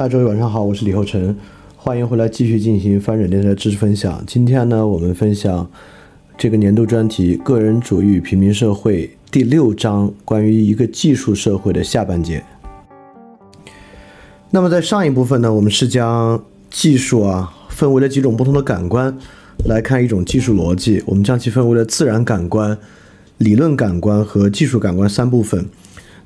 大家晚上好，我是李厚成，欢迎回来继续进行翻转电台知识分享。今天呢，我们分享这个年度专题“个人主义与平民社会”第六章，关于一个技术社会的下半节。那么在上一部分呢，我们是将技术啊分为了几种不同的感官来看一种技术逻辑，我们将其分为了自然感官、理论感官和技术感官三部分。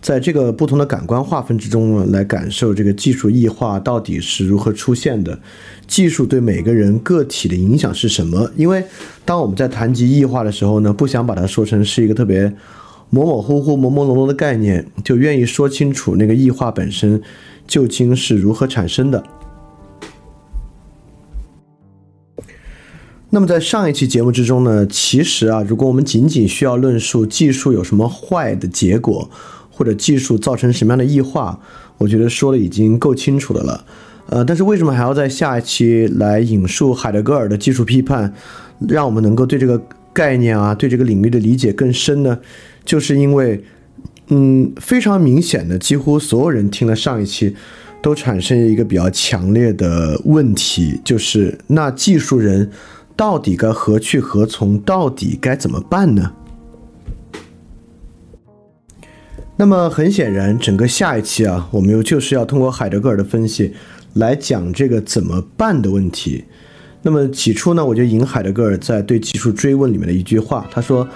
在这个不同的感官划分之中呢，来感受这个技术异化到底是如何出现的，技术对每个人个体的影响是什么？因为当我们在谈及异化的时候呢，不想把它说成是一个特别模模糊糊、朦朦胧胧的概念，就愿意说清楚那个异化本身究竟是如何产生的。那么在上一期节目之中呢，其实啊，如果我们仅仅需要论述技术有什么坏的结果，或者技术造成什么样的异化，我觉得说的已经够清楚的了。呃，但是为什么还要在下一期来引述海德格尔的技术批判，让我们能够对这个概念啊，对这个领域的理解更深呢？就是因为，嗯，非常明显的，几乎所有人听了上一期，都产生一个比较强烈的问题，就是那技术人到底该何去何从？到底该怎么办呢？那么很显然，整个下一期啊，我们又就是要通过海德格尔的分析来讲这个怎么办的问题。那么起初呢，我就引海德格尔在对技术追问里面的一句话，他说，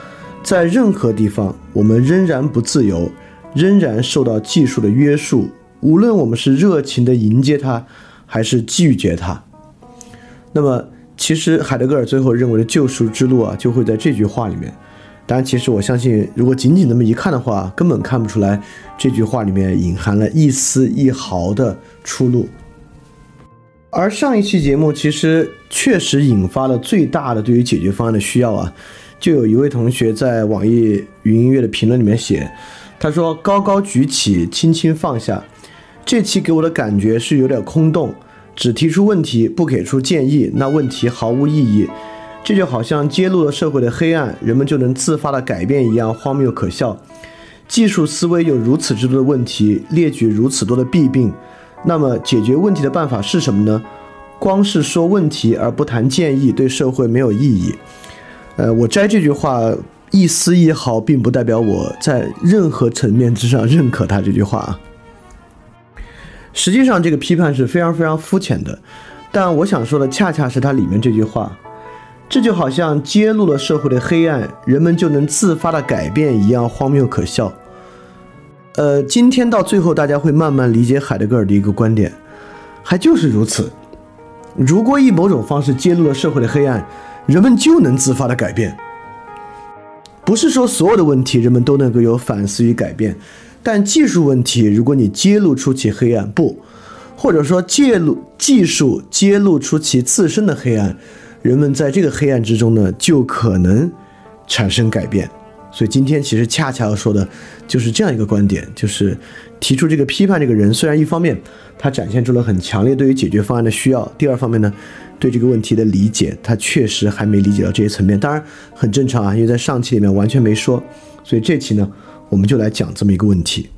在任何地方，我们仍然不自由，仍然受到技术的约束，无论我们是热情的迎接它，还是拒绝它。那么，其实海德格尔最后认为的救赎之路啊，就会在这句话里面。当然，其实我相信，如果仅仅那么一看的话，根本看不出来这句话里面隐含了一丝一毫的出路。而上一期节目其实确实引发了最大的对于解决方案的需要啊，就有一位同学在网易云音乐的评论里面写，他说：“高高举起，轻轻放下。”这期给我的感觉是有点空洞，只提出问题，不给出建议，那问题毫无意义。这就好像揭露了社会的黑暗，人们就能自发的改变一样荒谬可笑。技术思维有如此之多的问题，列举如此多的弊病，那么解决问题的办法是什么呢？光是说问题而不谈建议，对社会没有意义。呃，我摘这句话一丝一毫，并不代表我在任何层面之上认可他这句话啊。实际上，这个批判是非常非常肤浅的，但我想说的恰恰是它里面这句话。这就好像揭露了社会的黑暗，人们就能自发的改变一样荒谬可笑。呃，今天到最后，大家会慢慢理解海德格尔的一个观点，还就是如此。如果以某种方式揭露了社会的黑暗，人们就能自发的改变。不是说所有的问题人们都能够有反思与改变，但技术问题，如果你揭露出其黑暗，不，或者说揭露技术揭露出其自身的黑暗。人们在这个黑暗之中呢，就可能产生改变。所以今天其实恰恰要说的，就是这样一个观点：，就是提出这个批判这个人，虽然一方面他展现出了很强烈对于解决方案的需要，第二方面呢，对这个问题的理解，他确实还没理解到这些层面。当然很正常啊，因为在上期里面完全没说。所以这期呢，我们就来讲这么一个问题。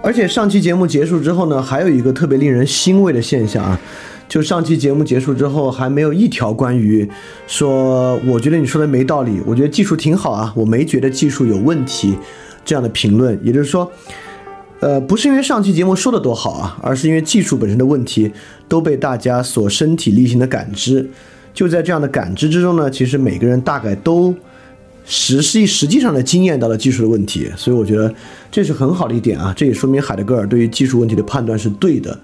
而且上期节目结束之后呢，还有一个特别令人欣慰的现象啊。就上期节目结束之后，还没有一条关于说我觉得你说的没道理，我觉得技术挺好啊，我没觉得技术有问题这样的评论。也就是说，呃，不是因为上期节目说的多好啊，而是因为技术本身的问题都被大家所身体力行的感知。就在这样的感知之中呢，其实每个人大概都实际实际上的经验到了技术的问题，所以我觉得这是很好的一点啊，这也说明海德格尔对于技术问题的判断是对的。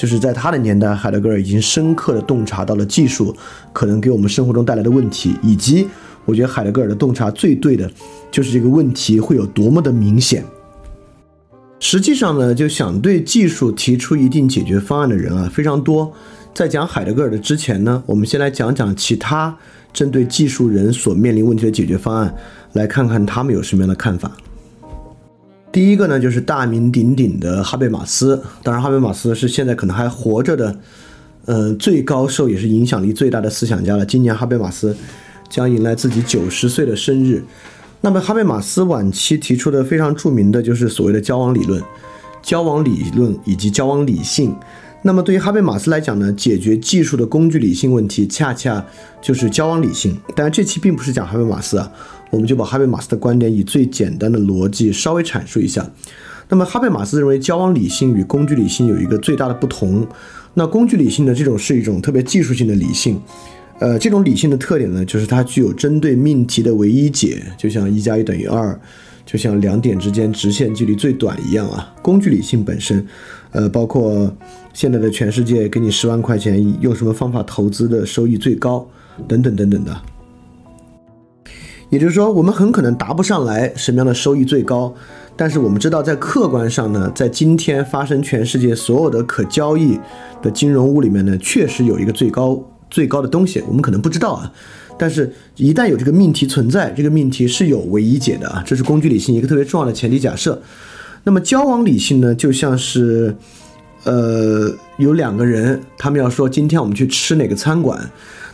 就是在他的年代，海德格尔已经深刻的洞察到了技术可能给我们生活中带来的问题，以及我觉得海德格尔的洞察最对的，就是这个问题会有多么的明显。实际上呢，就想对技术提出一定解决方案的人啊非常多。在讲海德格尔的之前呢，我们先来讲讲其他针对技术人所面临问题的解决方案，来看看他们有什么样的看法。第一个呢，就是大名鼎鼎的哈贝马斯。当然，哈贝马斯是现在可能还活着的，呃，最高寿也是影响力最大的思想家了。今年哈贝马斯将迎来自己九十岁的生日。那么，哈贝马斯晚期提出的非常著名的就是所谓的交往理论、交往理论以及交往理性。那么，对于哈贝马斯来讲呢，解决技术的工具理性问题，恰恰就是交往理性。当然，这期并不是讲哈贝马斯啊。我们就把哈贝马斯的观点以最简单的逻辑稍微阐述一下。那么，哈贝马斯认为交往理性与工具理性有一个最大的不同。那工具理性呢，这种是一种特别技术性的理性。呃，这种理性的特点呢，就是它具有针对命题的唯一解，就像一加一等于二，就像两点之间直线距离最短一样啊。工具理性本身，呃，包括现在的全世界给你十万块钱，用什么方法投资的收益最高，等等等等的。也就是说，我们很可能答不上来什么样的收益最高，但是我们知道，在客观上呢，在今天发生全世界所有的可交易的金融物里面呢，确实有一个最高最高的东西，我们可能不知道啊，但是一旦有这个命题存在，这个命题是有唯一解的啊，这是工具理性一个特别重要的前提假设。那么交往理性呢，就像是，呃，有两个人，他们要说今天我们去吃哪个餐馆。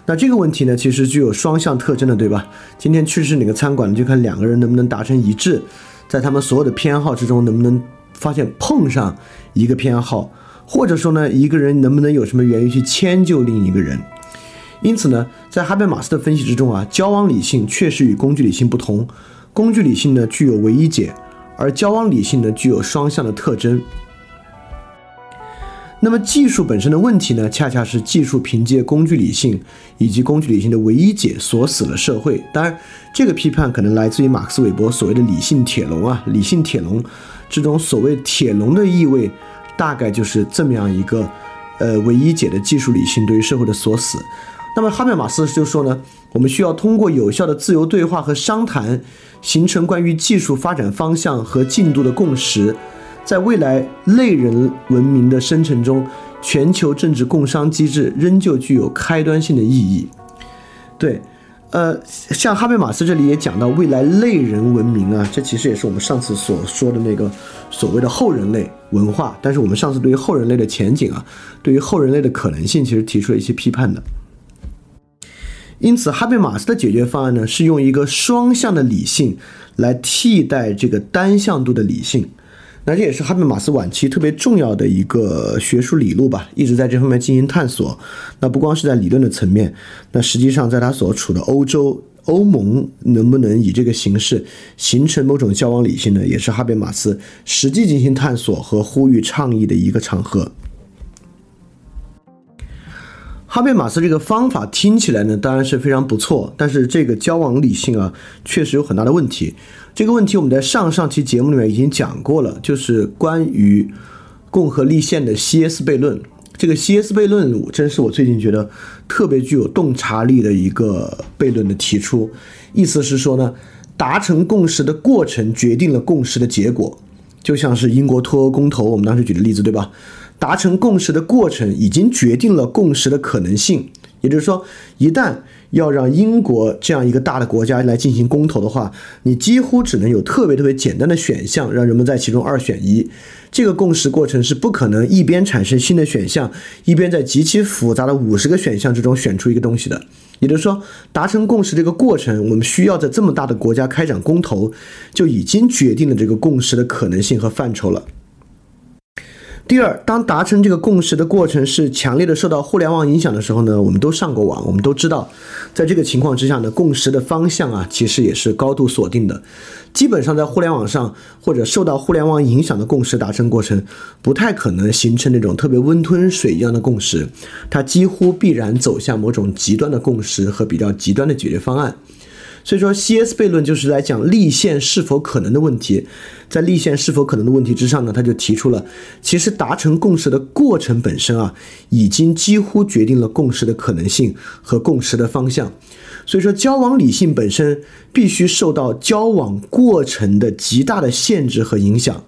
那这个问题呢，其实具有双向特征的，对吧？今天去吃哪个餐馆，就看两个人能不能达成一致，在他们所有的偏好之中，能不能发现碰上一个偏好，或者说呢，一个人能不能有什么原因去迁就另一个人？因此呢，在哈贝马斯的分析之中啊，交往理性确实与工具理性不同，工具理性呢具有唯一解，而交往理性呢具有双向的特征。那么技术本身的问题呢，恰恰是技术凭借工具理性以及工具理性的唯一解锁死了社会。当然，这个批判可能来自于马克思韦伯所谓的理性铁笼啊，理性铁笼这种所谓铁笼的意味，大概就是这么样一个呃唯一解的技术理性对于社会的锁死。那么哈贝马斯就说呢，我们需要通过有效的自由对话和商谈，形成关于技术发展方向和进度的共识。在未来类人文明的生成中，全球政治共商机制仍旧具有开端性的意义。对，呃，像哈贝马斯这里也讲到未来类人文明啊，这其实也是我们上次所说的那个所谓的后人类文化。但是我们上次对于后人类的前景啊，对于后人类的可能性，其实提出了一些批判的。因此，哈贝马斯的解决方案呢，是用一个双向的理性来替代这个单向度的理性。那这也是哈贝马斯晚期特别重要的一个学术理路吧，一直在这方面进行探索。那不光是在理论的层面，那实际上在他所处的欧洲，欧盟能不能以这个形式形成某种交往理性呢？也是哈贝马斯实际进行探索和呼吁倡议的一个场合。哈贝马斯这个方法听起来呢，当然是非常不错，但是这个交往理性啊，确实有很大的问题。这个问题我们在上上期节目里面已经讲过了，就是关于共和立宪的西斯悖论。这个西斯悖论真是我最近觉得特别具有洞察力的一个悖论的提出，意思是说呢，达成共识的过程决定了共识的结果，就像是英国脱欧公投，我们当时举的例子，对吧？达成共识的过程已经决定了共识的可能性，也就是说，一旦要让英国这样一个大的国家来进行公投的话，你几乎只能有特别特别简单的选项，让人们在其中二选一。这个共识过程是不可能一边产生新的选项，一边在极其复杂的五十个选项之中选出一个东西的。也就是说，达成共识这个过程，我们需要在这么大的国家开展公投，就已经决定了这个共识的可能性和范畴了。第二，当达成这个共识的过程是强烈的受到互联网影响的时候呢，我们都上过网，我们都知道，在这个情况之下呢，共识的方向啊，其实也是高度锁定的。基本上在互联网上或者受到互联网影响的共识达成过程，不太可能形成那种特别温吞水一样的共识，它几乎必然走向某种极端的共识和比较极端的解决方案。所以说，C.S. 悖论就是来讲立宪是否可能的问题。在立宪是否可能的问题之上呢，他就提出了，其实达成共识的过程本身啊，已经几乎决定了共识的可能性和共识的方向。所以说，交往理性本身必须受到交往过程的极大的限制和影响。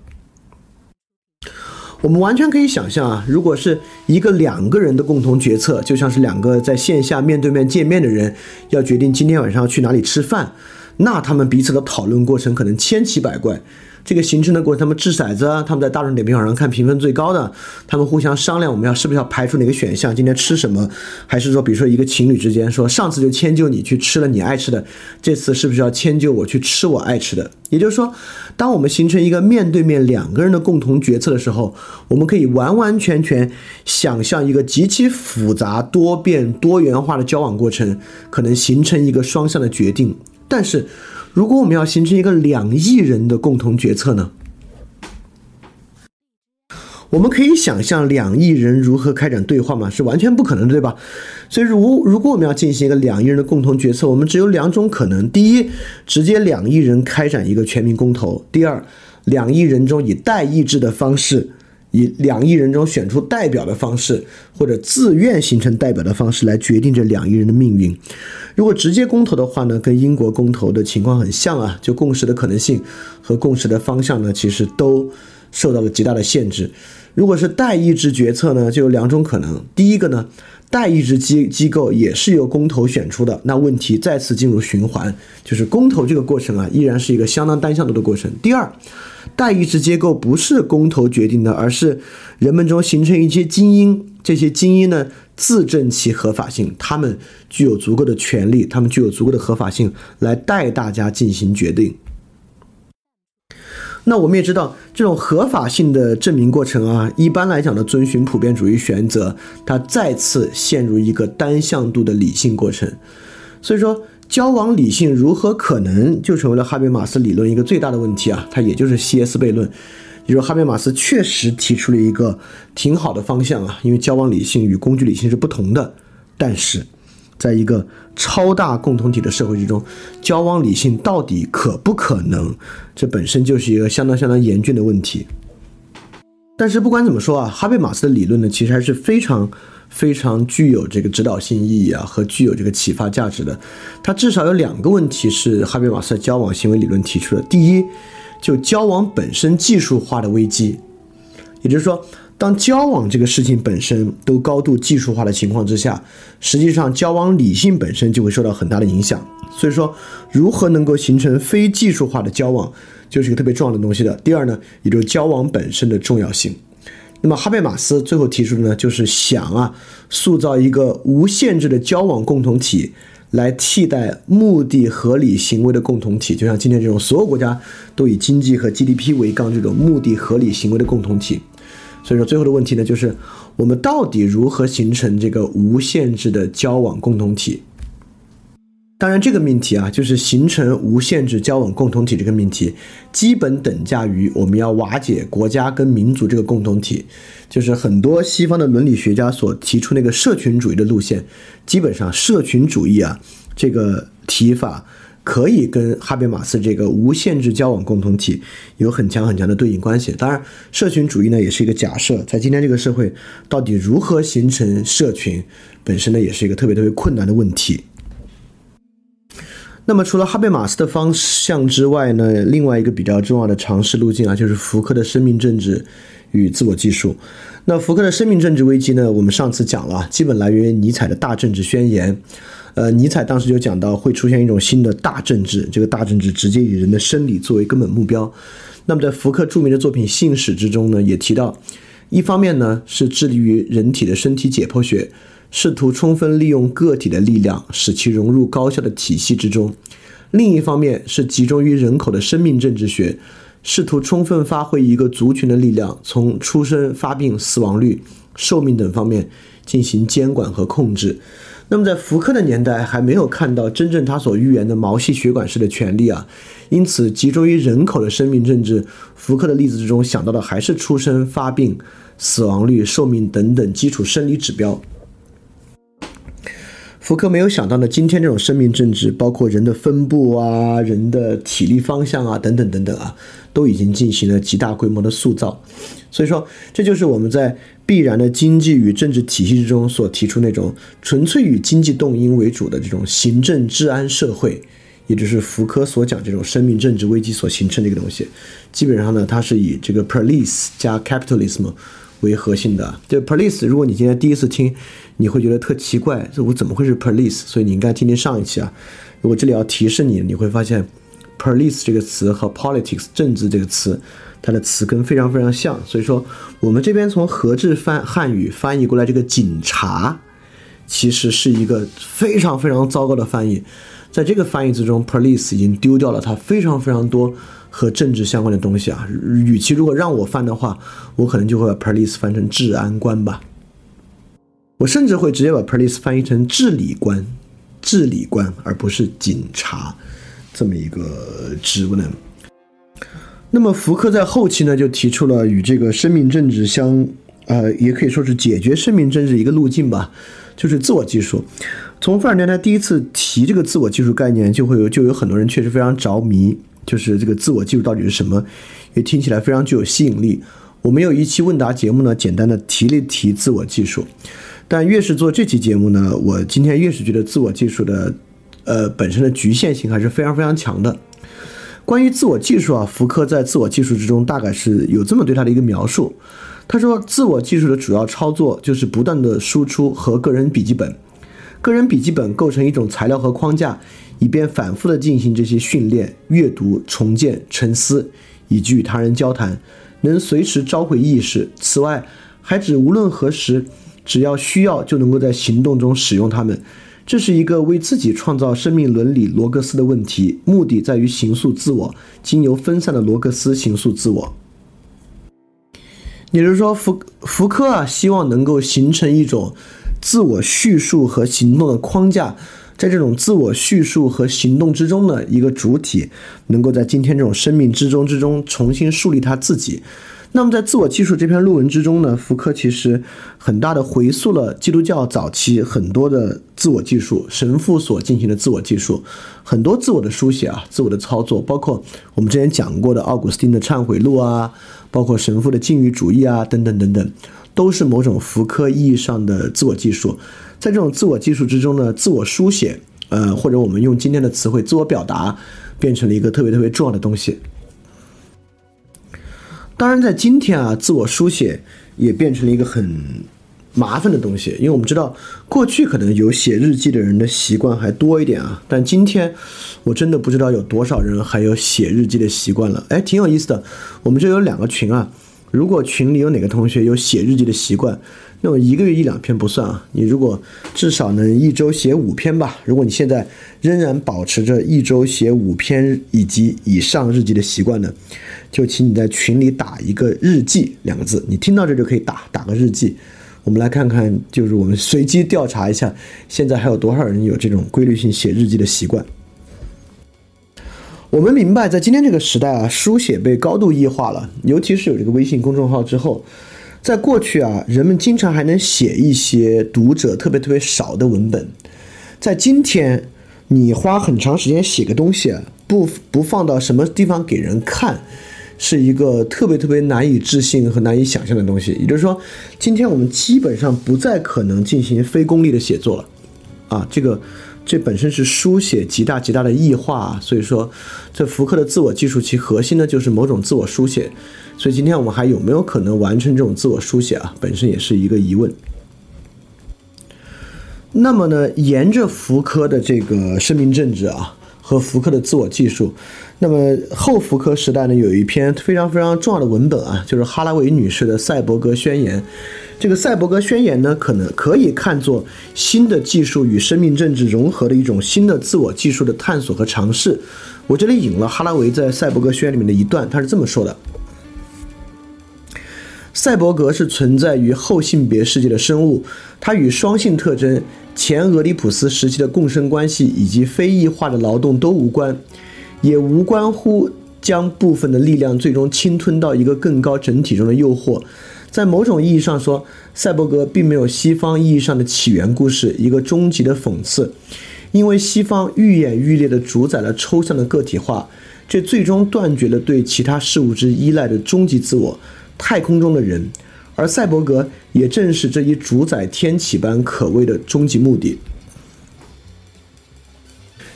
我们完全可以想象啊，如果是一个两个人的共同决策，就像是两个在线下面对面见面的人要决定今天晚上去哪里吃饭，那他们彼此的讨论过程可能千奇百怪。这个形成的过程，他们掷骰子，他们在大众点评网上看评分最高的，他们互相商量，我们要是不是要排除哪个选项，今天吃什么，还是说，比如说一个情侣之间说，上次就迁就你去吃了你爱吃的，这次是不是要迁就我去吃我爱吃的？也就是说，当我们形成一个面对面两个人的共同决策的时候，我们可以完完全全想象一个极其复杂、多变、多元化的交往过程，可能形成一个双向的决定，但是。如果我们要形成一个两亿人的共同决策呢？我们可以想象两亿人如何开展对话吗？是完全不可能的，对吧？所以，如如果我们要进行一个两亿人的共同决策，我们只有两种可能：第一，直接两亿人开展一个全民公投；第二，两亿人中以代议制的方式。以两亿人中选出代表的方式，或者自愿形成代表的方式来决定这两亿人的命运。如果直接公投的话呢，跟英国公投的情况很像啊，就共识的可能性和共识的方向呢，其实都受到了极大的限制。如果是代议制决策呢，就有两种可能。第一个呢，代议制机机构也是由公投选出的，那问题再次进入循环，就是公投这个过程啊，依然是一个相当单向度的过程。第二。代议制结构不是公投决定的，而是人们中形成一些精英。这些精英呢，自证其合法性，他们具有足够的权利，他们具有足够的合法性来代大家进行决定。那我们也知道，这种合法性的证明过程啊，一般来讲呢遵循普遍主义原则，它再次陷入一个单向度的理性过程。所以说。交往理性如何可能就成为了哈贝马斯理论一个最大的问题啊？它也就是西耶斯悖论，也就是哈贝马斯确实提出了一个挺好的方向啊，因为交往理性与工具理性是不同的。但是，在一个超大共同体的社会之中，交往理性到底可不可能？这本身就是一个相当相当严峻的问题。但是不管怎么说啊，哈贝马斯的理论呢，其实还是非常。非常具有这个指导性意义啊，和具有这个启发价值的。它至少有两个问题是哈贝马斯交往行为理论提出的。第一，就交往本身技术化的危机，也就是说，当交往这个事情本身都高度技术化的情况之下，实际上交往理性本身就会受到很大的影响。所以说，如何能够形成非技术化的交往，就是一个特别重要的东西的。第二呢，也就是交往本身的重要性。那么哈贝马斯最后提出的呢，就是想啊，塑造一个无限制的交往共同体，来替代目的合理行为的共同体，就像今天这种所有国家都以经济和 GDP 为纲这种目的合理行为的共同体。所以说，最后的问题呢，就是我们到底如何形成这个无限制的交往共同体？当然，这个命题啊，就是形成无限制交往共同体这个命题，基本等价于我们要瓦解国家跟民族这个共同体。就是很多西方的伦理学家所提出那个社群主义的路线，基本上社群主义啊这个提法可以跟哈贝马斯这个无限制交往共同体有很强很强的对应关系。当然，社群主义呢也是一个假设，在今天这个社会，到底如何形成社群，本身呢也是一个特别特别困难的问题。那么，除了哈贝马斯的方向之外呢，另外一个比较重要的尝试路径啊，就是福柯的生命政治与自我技术。那福柯的生命政治危机呢，我们上次讲了，基本来源于尼采的大政治宣言。呃，尼采当时就讲到会出现一种新的大政治，这个大政治直接以人的生理作为根本目标。那么，在福柯著名的作品《信使》之中呢，也提到，一方面呢是致力于人体的身体解剖学。试图充分利用个体的力量，使其融入高效的体系之中；另一方面是集中于人口的生命政治学，试图充分发挥一个族群的力量，从出生、发病、死亡率、寿命等方面进行监管和控制。那么，在福柯的年代，还没有看到真正他所预言的毛细血管式的权利啊，因此集中于人口的生命政治，福柯的例子之中想到的还是出生、发病、死亡率、寿命等等基础生理指标。福柯没有想到呢，今天这种生命政治，包括人的分布啊、人的体力方向啊等等等等啊，都已经进行了极大规模的塑造。所以说，这就是我们在必然的经济与政治体系之中所提出那种纯粹以经济动因为主的这种行政治安社会，也就是福柯所讲这种生命政治危机所形成的一个东西。基本上呢，它是以这个 police 加 capitalism 为核心的。这 police，如果你今天第一次听。你会觉得特奇怪，这我怎么会是 police？所以你应该听听上一期啊。如果这里要提示你，你会发现 police 这个词和 politics 政治这个词，它的词根非常非常像。所以说，我们这边从和制翻汉语翻译过来这个警察，其实是一个非常非常糟糕的翻译。在这个翻译之中，police 已经丢掉了它非常非常多和政治相关的东西啊。与其如果让我翻的话，我可能就会把 police 翻成治安官吧。我甚至会直接把 police 翻译成治理官，治理官，而不是警察这么一个职务呢。那么福柯在后期呢，就提出了与这个生命政治相，呃，也可以说是解决生命政治一个路径吧，就是自我技术。从费尔南他第一次提这个自我技术概念，就会有就有很多人确实非常着迷，就是这个自我技术到底是什么，也听起来非常具有吸引力。我们有一期问答节目呢，简单的提了提自我技术。但越是做这期节目呢，我今天越是觉得自我技术的，呃，本身的局限性还是非常非常强的。关于自我技术啊，福柯在自我技术之中大概是有这么对他的一个描述。他说，自我技术的主要操作就是不断的输出和个人笔记本，个人笔记本构成一种材料和框架，以便反复的进行这些训练、阅读、重建、沉思，以及与他人交谈，能随时召回意识。此外，还指无论何时。只要需要就能够在行动中使用它们，这是一个为自己创造生命伦理罗格斯的问题，目的在于形塑自我，经由分散的罗格斯形塑自我。也就是说，福福柯啊，希望能够形成一种自我叙述和行动的框架，在这种自我叙述和行动之中呢，一个主体能够在今天这种生命之中之中重新树立他自己。那么，在自我技术这篇论文之中呢，福柯其实很大的回溯了基督教早期很多的自我技术，神父所进行的自我技术，很多自我的书写啊，自我的操作，包括我们之前讲过的奥古斯丁的忏悔录啊，包括神父的禁欲主义啊，等等等等，都是某种福柯意义上的自我技术。在这种自我技术之中呢，自我书写，呃，或者我们用今天的词汇，自我表达，变成了一个特别特别重要的东西。当然，在今天啊，自我书写也变成了一个很麻烦的东西，因为我们知道，过去可能有写日记的人的习惯还多一点啊，但今天我真的不知道有多少人还有写日记的习惯了。哎，挺有意思的，我们这有两个群啊，如果群里有哪个同学有写日记的习惯。那么一个月一两篇不算啊，你如果至少能一周写五篇吧。如果你现在仍然保持着一周写五篇以及以上日记的习惯呢，就请你在群里打一个“日记”两个字。你听到这就可以打打个日记。我们来看看，就是我们随机调查一下，现在还有多少人有这种规律性写日记的习惯。我们明白，在今天这个时代啊，书写被高度异化了，尤其是有这个微信公众号之后，在过去啊，人们经常还能写一些读者特别特别少的文本，在今天，你花很长时间写个东西，不不放到什么地方给人看。是一个特别特别难以置信和难以想象的东西。也就是说，今天我们基本上不再可能进行非功利的写作了，啊，这个这本身是书写极大极大的异化。所以说，这福柯的自我技术其核心呢就是某种自我书写。所以今天我们还有没有可能完成这种自我书写啊？本身也是一个疑问。那么呢，沿着福柯的这个生命政治啊。和福克的自我技术，那么后福克时代呢，有一篇非常非常重要的文本啊，就是哈拉维女士的赛博格宣言。这个赛博格宣言呢，可能可以看作新的技术与生命政治融合的一种新的自我技术的探索和尝试。我这里引了哈拉维在赛博格宣言里面的一段，他是这么说的：赛博格是存在于后性别世界的生物，它与双性特征。前俄狄浦斯时期的共生关系以及非异化的劳动都无关，也无关乎将部分的力量最终侵吞到一个更高整体中的诱惑。在某种意义上说，赛博格并没有西方意义上的起源故事，一个终极的讽刺，因为西方愈演愈烈地主宰了抽象的个体化，这最终断绝了对其他事物之依赖的终极自我——太空中的人。而赛博格也正是这一主宰天启般可畏的终极目的。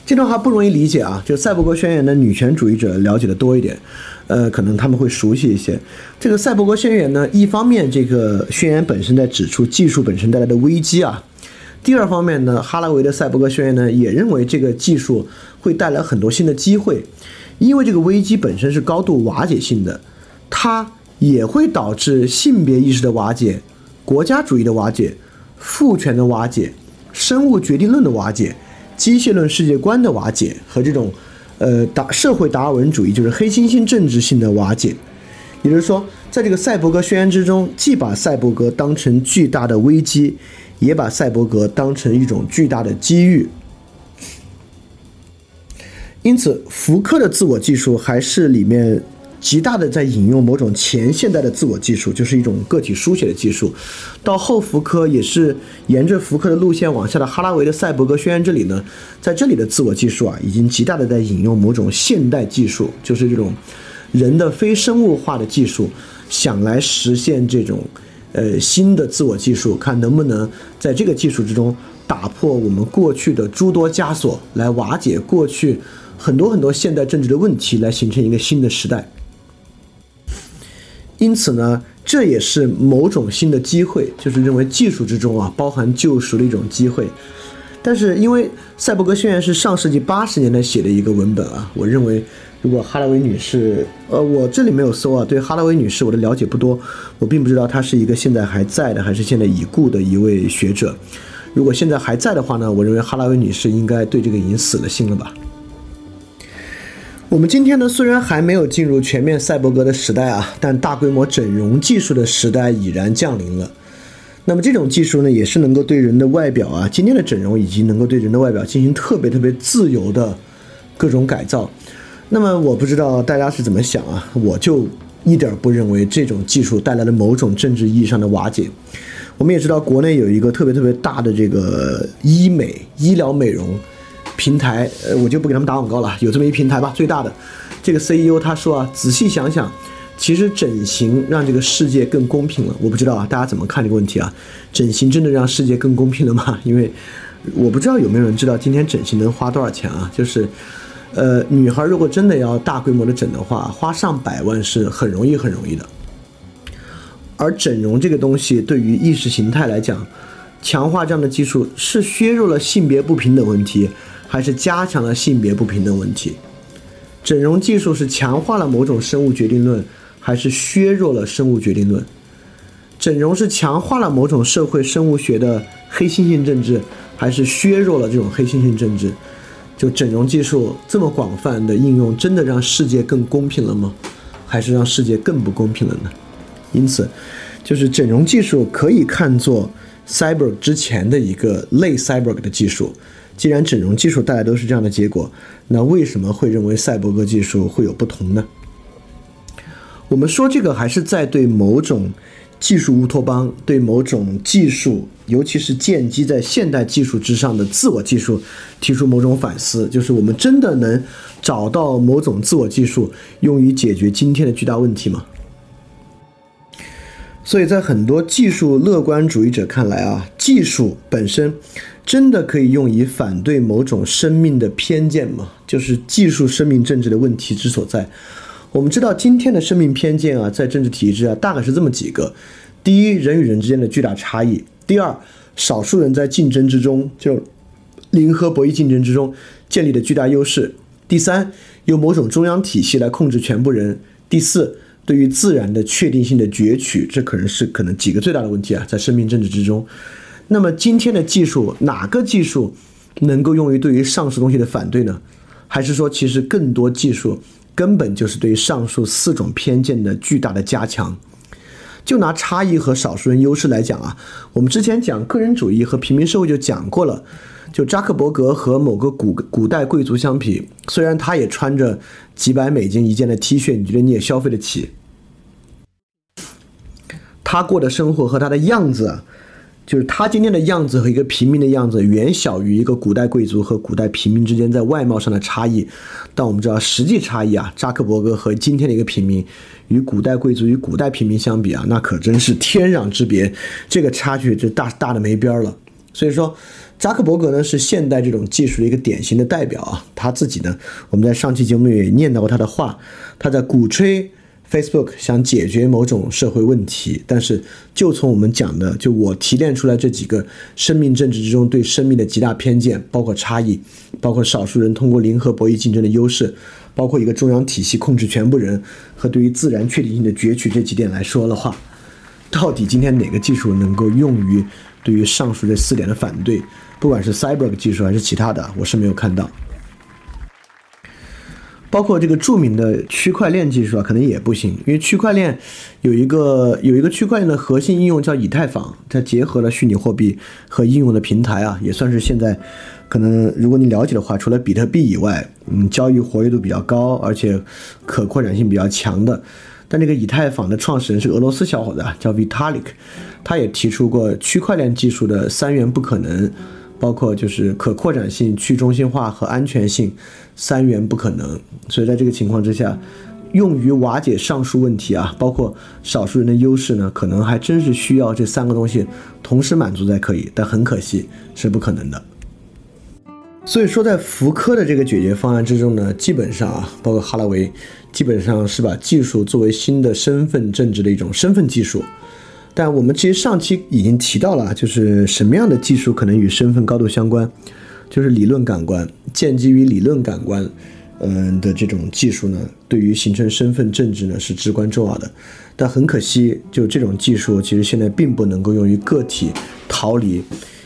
这段话不容易理解啊！就赛博格宣言的女权主义者了解的多一点，呃，可能他们会熟悉一些。这个赛博格宣言呢，一方面这个宣言本身在指出技术本身带来的危机啊；第二方面呢，哈拉维的赛博格宣言呢，也认为这个技术会带来很多新的机会，因为这个危机本身是高度瓦解性的，它。也会导致性别意识的瓦解、国家主义的瓦解、父权的瓦解、生物决定论的瓦解、机械论世界观的瓦解和这种，呃达社会达尔文主义就是黑猩猩政治性的瓦解。也就是说，在这个赛博格宣言之中，既把赛博格当成巨大的危机，也把赛博格当成一种巨大的机遇。因此，福克的自我技术还是里面。极大的在引用某种前现代的自我技术，就是一种个体书写的技术。到后福柯也是沿着福柯的路线往下的哈拉维的赛博格宣言这里呢，在这里的自我技术啊，已经极大的在引用某种现代技术，就是这种人的非生物化的技术，想来实现这种呃新的自我技术，看能不能在这个技术之中打破我们过去的诸多枷锁，来瓦解过去很多很多现代政治的问题，来形成一个新的时代。因此呢，这也是某种新的机会，就是认为技术之中啊包含救赎的一种机会。但是因为赛博格宣言是上世纪八十年代写的一个文本啊，我认为如果哈拉维女士，呃，我这里没有搜啊，对哈拉维女士我的了解不多，我并不知道她是一个现在还在的还是现在已故的一位学者。如果现在还在的话呢，我认为哈拉维女士应该对这个已经死了心了吧。我们今天呢，虽然还没有进入全面赛博格的时代啊，但大规模整容技术的时代已然降临了。那么这种技术呢，也是能够对人的外表啊，今天的整容以及能够对人的外表进行特别特别自由的各种改造。那么我不知道大家是怎么想啊，我就一点不认为这种技术带来了某种政治意义上的瓦解。我们也知道，国内有一个特别特别大的这个医美医疗美容。平台，呃，我就不给他们打广告了。有这么一平台吧，最大的这个 CEO 他说啊，仔细想想，其实整形让这个世界更公平了。我不知道啊，大家怎么看这个问题啊？整形真的让世界更公平了吗？因为我不知道有没有人知道今天整形能花多少钱啊？就是，呃，女孩如果真的要大规模的整的话，花上百万是很容易很容易的。而整容这个东西对于意识形态来讲，强化这样的技术是削弱了性别不平等问题。还是加强了性别不平等问题？整容技术是强化了某种生物决定论，还是削弱了生物决定论？整容是强化了某种社会生物学的黑猩猩政治，还是削弱了这种黑猩猩政治？就整容技术这么广泛的应用，真的让世界更公平了吗？还是让世界更不公平了呢？因此，就是整容技术可以看作 cyber 之前的一个类 cyber 的技术。既然整容技术带来都是这样的结果，那为什么会认为赛博格技术会有不同呢？我们说这个还是在对某种技术乌托邦、对某种技术，尤其是建基在现代技术之上的自我技术提出某种反思，就是我们真的能找到某种自我技术用于解决今天的巨大问题吗？所以在很多技术乐观主义者看来啊，技术本身真的可以用以反对某种生命的偏见吗？就是技术生命政治的问题之所在。我们知道今天的生命偏见啊，在政治体制啊，大概是这么几个：第一，人与人之间的巨大差异；第二，少数人在竞争之中，就零和博弈竞争之中建立的巨大优势；第三，由某种中央体系来控制全部人；第四。对于自然的确定性的攫取，这可能是可能几个最大的问题啊，在生命政治之中。那么今天的技术，哪个技术能够用于对于上述东西的反对呢？还是说，其实更多技术根本就是对上述四种偏见的巨大的加强？就拿差异和少数人优势来讲啊，我们之前讲个人主义和平民社会就讲过了。就扎克伯格和某个古古代贵族相比，虽然他也穿着几百美金一件的 T 恤，你觉得你也消费得起？他过的生活和他的样子，就是他今天的样子和一个平民的样子，远小于一个古代贵族和古代平民之间在外貌上的差异。但我们知道实际差异啊，扎克伯格和今天的一个平民与古代贵族与古代平民相比啊，那可真是天壤之别，这个差距就大大的没边儿了。所以说。扎克伯格呢是现代这种技术的一个典型的代表啊，他自己呢，我们在上期节目也念到过他的话，他在鼓吹 Facebook 想解决某种社会问题，但是就从我们讲的，就我提炼出来这几个生命政治之中对生命的极大偏见，包括差异，包括少数人通过零和博弈竞争的优势，包括一个中央体系控制全部人和对于自然确定性的攫取这几点来说的话，到底今天哪个技术能够用于对于上述这四点的反对？不管是 Cyber 技术还是其他的，我是没有看到。包括这个著名的区块链技术啊，可能也不行，因为区块链有一个有一个区块链的核心应用叫以太坊，它结合了虚拟货币和应用的平台啊，也算是现在可能如果你了解的话，除了比特币以外，嗯，交易活跃度比较高，而且可扩展性比较强的。但这个以太坊的创始人是俄罗斯小伙子啊，叫 Vitalik，他也提出过区块链技术的三元不可能。包括就是可扩展性、去中心化和安全性三元不可能，所以在这个情况之下，用于瓦解上述问题啊，包括少数人的优势呢，可能还真是需要这三个东西同时满足才可以，但很可惜是不可能的。所以说，在福柯的这个解决方案之中呢，基本上啊，包括哈拉维，基本上是把技术作为新的身份政治的一种身份技术。但我们其实上期已经提到了，就是什么样的技术可能与身份高度相关，就是理论感官，建基于理论感官，嗯的这种技术呢，对于形成身份政治呢是至关重要的。但很可惜，就这种技术其实现在并不能够用于个体逃离，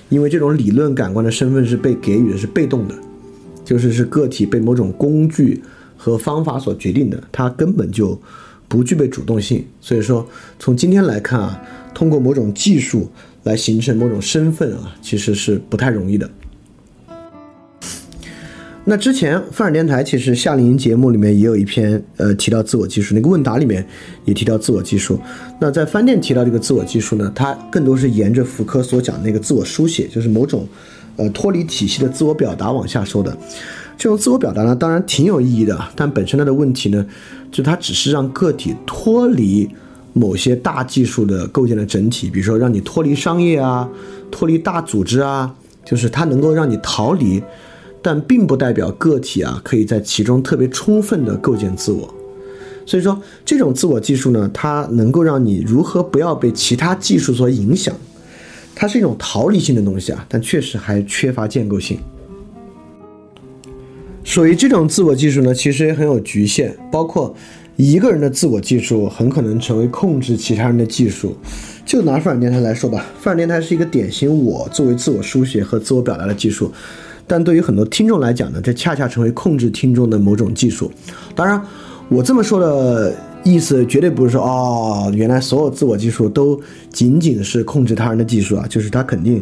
因为这种理论感官的身份是被给予的是被动的，就是是个体被某种工具和方法所决定的，它根本就。不具备主动性，所以说从今天来看啊，通过某种技术来形成某种身份啊，其实是不太容易的。那之前范尔电台其实夏令营节目里面也有一篇呃提到自我技术，那个问答里面也提到自我技术。那在饭店提到这个自我技术呢，它更多是沿着福柯所讲那个自我书写，就是某种呃脱离体系的自我表达往下说的。这种自我表达呢，当然挺有意义的，但本身它的问题呢，就它只是让个体脱离某些大技术的构建的整体，比如说让你脱离商业啊，脱离大组织啊，就是它能够让你逃离，但并不代表个体啊可以在其中特别充分的构建自我。所以说，这种自我技术呢，它能够让你如何不要被其他技术所影响，它是一种逃离性的东西啊，但确实还缺乏建构性。属于这种自我技术呢，其实也很有局限，包括一个人的自我技术很可能成为控制其他人的技术。就拿范尔电台来说吧，范尔电台是一个典型我作为自我书写和自我表达的技术，但对于很多听众来讲呢，这恰恰成为控制听众的某种技术。当然，我这么说的意思绝对不是说哦，原来所有自我技术都仅仅是控制他人的技术啊，就是他肯定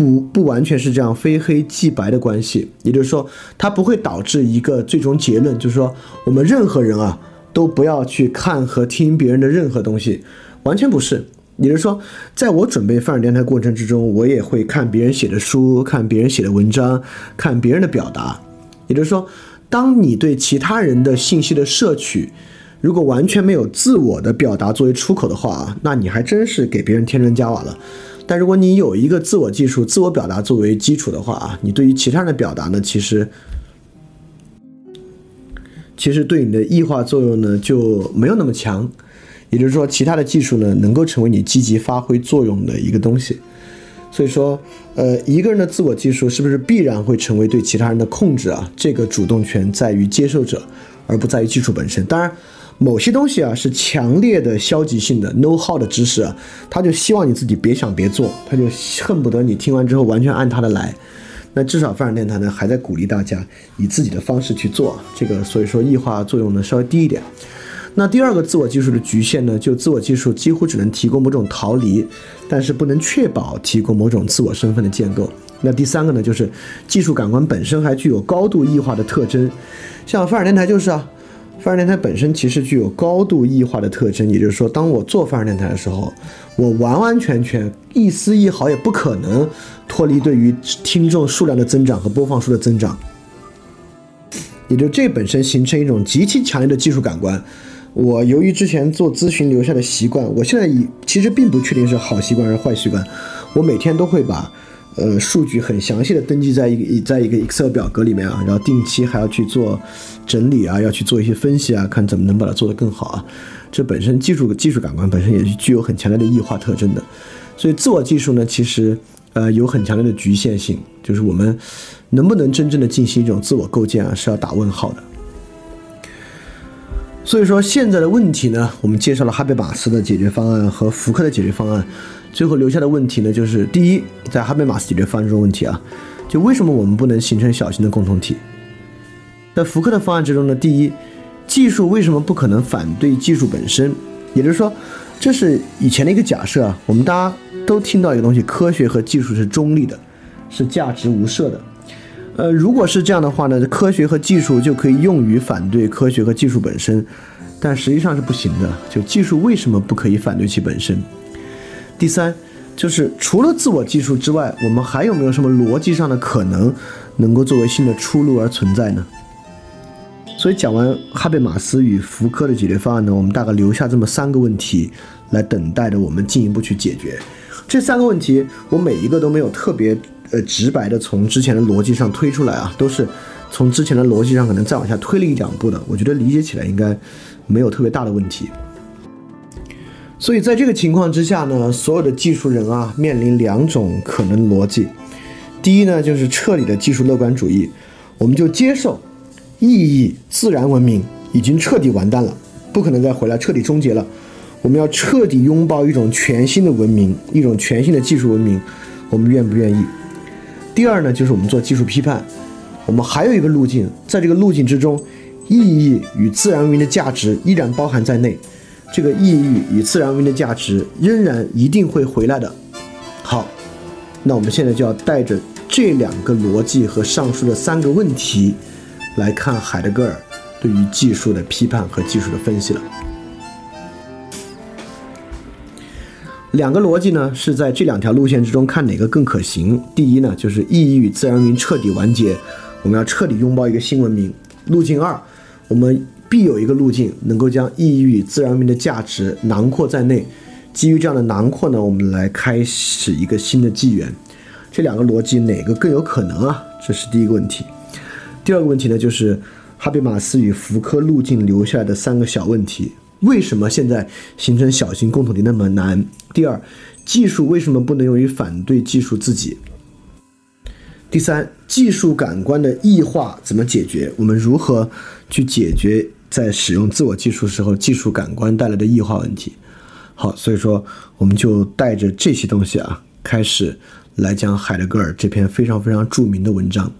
不不完全是这样非黑即白的关系。也就是说，它不会导致一个最终结论，就是说我们任何人啊都不要去看和听别人的任何东西，完全不是。也就是说，在我准备范尔电台过程之中，我也会看别人写的书，看别人写的文章，看别人的表达。也就是说，当你对其他人的信息的摄取，如果完全没有自我的表达作为出口的话啊，那你还真是给别人添砖加瓦了。但如果你有一个自我技术、自我表达作为基础的话啊，你对于其他人的表达呢，其实其实对你的异化作用呢就没有那么强。也就是说，其他的技术呢能够成为你积极发挥作用的一个东西。所以说，呃，一个人的自我技术是不是必然会成为对其他人的控制啊？这个主动权在于接受者，而不在于技术本身。当然。某些东西啊是强烈的消极性的 know how 的知识啊，他就希望你自己别想别做，他就恨不得你听完之后完全按他的来。那至少范儿电台呢还在鼓励大家以自己的方式去做这个，所以说异化作用呢稍微低一点。那第二个自我技术的局限呢，就自我技术几乎只能提供某种逃离，但是不能确保提供某种自我身份的建构。那第三个呢，就是技术感官本身还具有高度异化的特征，像范儿电台就是啊。泛电台本身其实具有高度异化的特征，也就是说，当我做泛电台的时候，我完完全全一丝一毫也不可能脱离对于听众数量的增长和播放数的增长。也就这本身形成一种极其强烈的技术感官。我由于之前做咨询留下的习惯，我现在已其实并不确定是好习惯还是坏习惯，我每天都会把。呃，数据很详细的登记在一个在一个 Excel 表格里面啊，然后定期还要去做整理啊，要去做一些分析啊，看怎么能把它做得更好啊。这本身技术技术感官本身也是具有很强烈的异化特征的，所以自我技术呢，其实呃有很强烈的局限性，就是我们能不能真正的进行一种自我构建啊，是要打问号的。所以说现在的问题呢，我们介绍了哈贝马斯的解决方案和福克的解决方案。最后留下的问题呢，就是第一，在哈贝马斯解决方案中问题啊，就为什么我们不能形成小型的共同体？在福克的方案之中呢，第一，技术为什么不可能反对技术本身？也就是说，这是以前的一个假设啊。我们大家都听到一个东西，科学和技术是中立的，是价值无涉的。呃，如果是这样的话呢，科学和技术就可以用于反对科学和技术本身，但实际上是不行的。就技术为什么不可以反对其本身？第三，就是除了自我技术之外，我们还有没有什么逻辑上的可能能够作为新的出路而存在呢？所以讲完哈贝马斯与福柯的解决方案呢，我们大概留下这么三个问题来等待着我们进一步去解决。这三个问题，我每一个都没有特别呃直白的从之前的逻辑上推出来啊，都是从之前的逻辑上可能再往下推了一两步的。我觉得理解起来应该没有特别大的问题。所以在这个情况之下呢，所有的技术人啊面临两种可能逻辑。第一呢，就是彻底的技术乐观主义，我们就接受意义自然文明已经彻底完蛋了，不可能再回来，彻底终结了。我们要彻底拥抱一种全新的文明，一种全新的技术文明，我们愿不愿意？第二呢，就是我们做技术批判，我们还有一个路径，在这个路径之中，意义与自然文明的价值依然包含在内。这个意义与自然文明的价值仍然一定会回来的。好，那我们现在就要带着这两个逻辑和上述的三个问题来看海德格尔对于技术的批判和技术的分析了。两个逻辑呢是在这两条路线之中看哪个更可行。第一呢就是意义与自然文明彻底完结，我们要彻底拥抱一个新文明。路径二，我们。必有一个路径能够将意义与自然文明的价值囊括在内。基于这样的囊括呢，我们来开始一个新的纪元。这两个逻辑哪个更有可能啊？这是第一个问题。第二个问题呢，就是哈贝马斯与福柯路径留下来的三个小问题：为什么现在形成小型共同体那么难？第二，技术为什么不能用于反对技术自己？第三，技术感官的异化怎么解决？我们如何去解决？在使用自我技术时候，技术感官带来的异化问题。好，所以说我们就带着这些东西啊，开始来讲海德格尔这篇非常非常著名的文章。